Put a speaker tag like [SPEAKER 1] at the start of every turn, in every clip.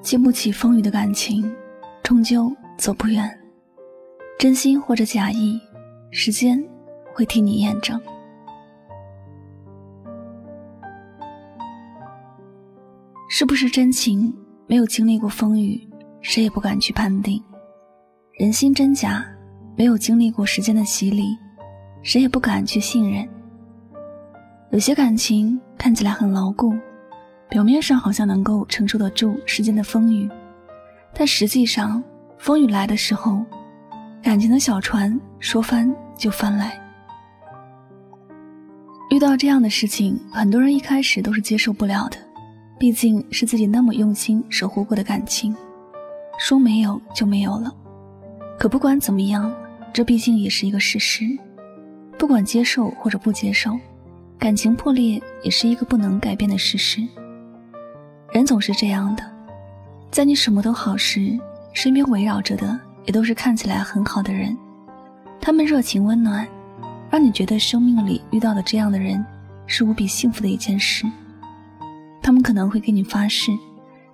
[SPEAKER 1] 经不起风雨的感情，终究走不远。真心或者假意，时间会替你验证。是不是真情？没有经历过风雨，谁也不敢去判定。人心真假，没有经历过时间的洗礼，谁也不敢去信任。有些感情看起来很牢固。表面上好像能够承受得住世间的风雨，但实际上，风雨来的时候，感情的小船说翻就翻来。遇到这样的事情，很多人一开始都是接受不了的，毕竟是自己那么用心守护过的感情，说没有就没有了。可不管怎么样，这毕竟也是一个事实。不管接受或者不接受，感情破裂也是一个不能改变的事实。人总是这样的，在你什么都好时，身边围绕着的也都是看起来很好的人，他们热情温暖，让你觉得生命里遇到的这样的人是无比幸福的一件事。他们可能会给你发誓，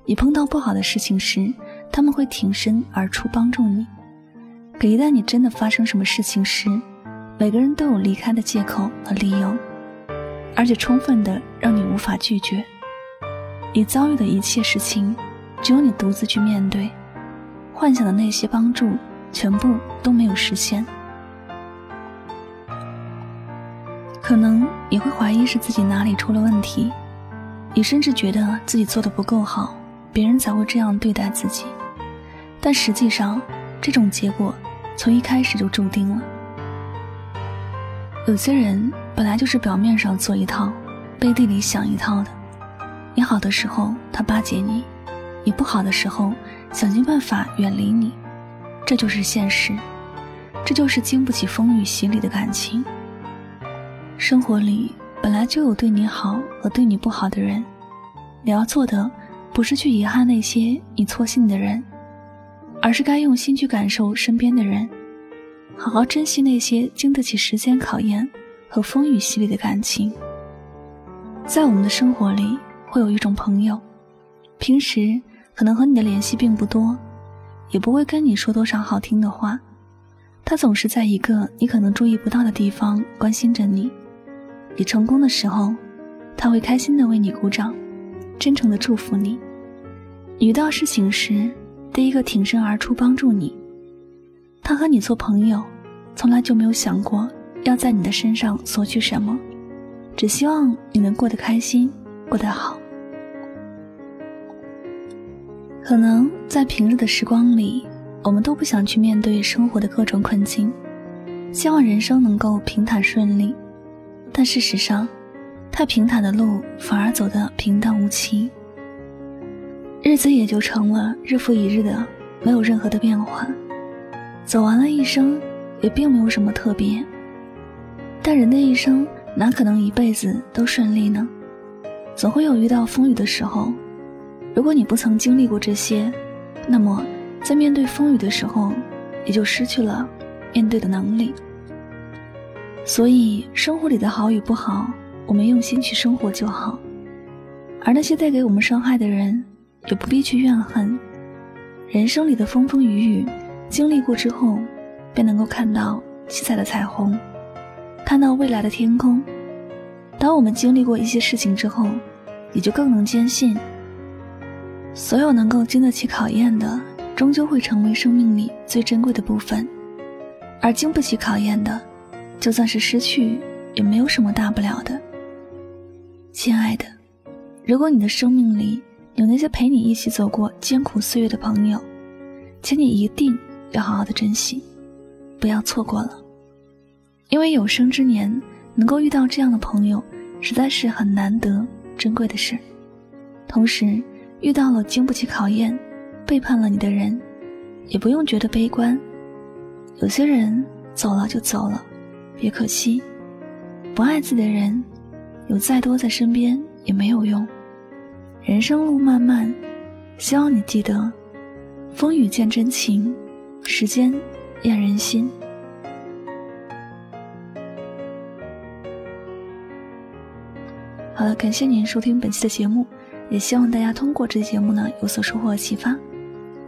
[SPEAKER 1] 你碰到不好的事情时，他们会挺身而出帮助你。可一旦你真的发生什么事情时，每个人都有离开的借口和理由，而且充分的让你无法拒绝。你遭遇的一切事情，只有你独自去面对。幻想的那些帮助，全部都没有实现。可能你会怀疑是自己哪里出了问题，你甚至觉得自己做的不够好，别人才会这样对待自己。但实际上，这种结果从一开始就注定了。有些人本来就是表面上做一套，背地里想一套的。你好的时候，他巴结你；你不好的时候，想尽办法远离你。这就是现实，这就是经不起风雨洗礼的感情。生活里本来就有对你好和对你不好的人，你要做的不是去遗憾那些你错信的人，而是该用心去感受身边的人，好好珍惜那些经得起时间考验和风雨洗礼的感情。在我们的生活里。会有一种朋友，平时可能和你的联系并不多，也不会跟你说多少好听的话。他总是在一个你可能注意不到的地方关心着你。你成功的时候，他会开心的为你鼓掌，真诚的祝福你。遇到事情时，第一个挺身而出帮助你。他和你做朋友，从来就没有想过要在你的身上索取什么，只希望你能过得开心，过得好。可能在平日的时光里，我们都不想去面对生活的各种困境，希望人生能够平坦顺利。但事实上，太平坦的路反而走得平淡无奇，日子也就成了日复一日的，没有任何的变化。走完了一生，也并没有什么特别。但人的一生哪可能一辈子都顺利呢？总会有遇到风雨的时候。如果你不曾经历过这些，那么在面对风雨的时候，也就失去了面对的能力。所以，生活里的好与不好，我们用心去生活就好。而那些带给我们伤害的人，也不必去怨恨。人生里的风风雨雨，经历过之后，便能够看到七彩的彩虹，看到未来的天空。当我们经历过一些事情之后，也就更能坚信。所有能够经得起考验的，终究会成为生命里最珍贵的部分；而经不起考验的，就算是失去，也没有什么大不了的。亲爱的，如果你的生命里有那些陪你一起走过艰苦岁月的朋友，请你一定要好好的珍惜，不要错过了。因为有生之年能够遇到这样的朋友，实在是很难得、珍贵的事。同时，遇到了经不起考验、背叛了你的人，也不用觉得悲观。有些人走了就走了，别可惜。不爱自己的人，有再多在身边也没有用。人生路漫漫，希望你记得：风雨见真情，时间验人心。好了，感谢您收听本期的节目，也希望大家通过这期节目呢有所收获和启发。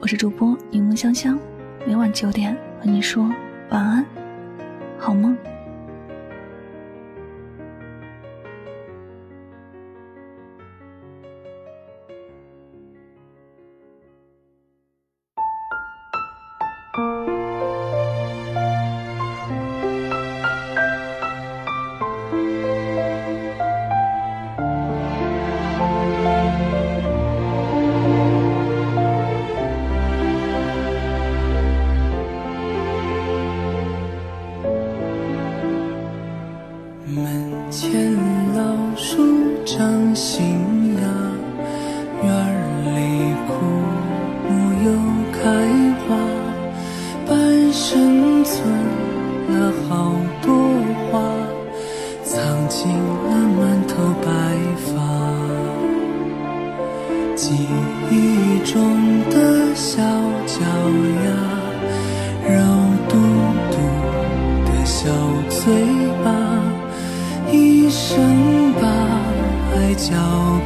[SPEAKER 1] 我是主播柠檬香香，每晚九点和你说晚安，好梦。
[SPEAKER 2] 门前老树长新芽，院里枯木又开花，半生存了好多话，藏进了满头白发。记忆中的。交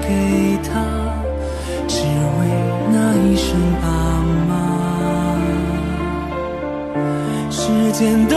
[SPEAKER 2] 给他，只为那一声爸妈。时间都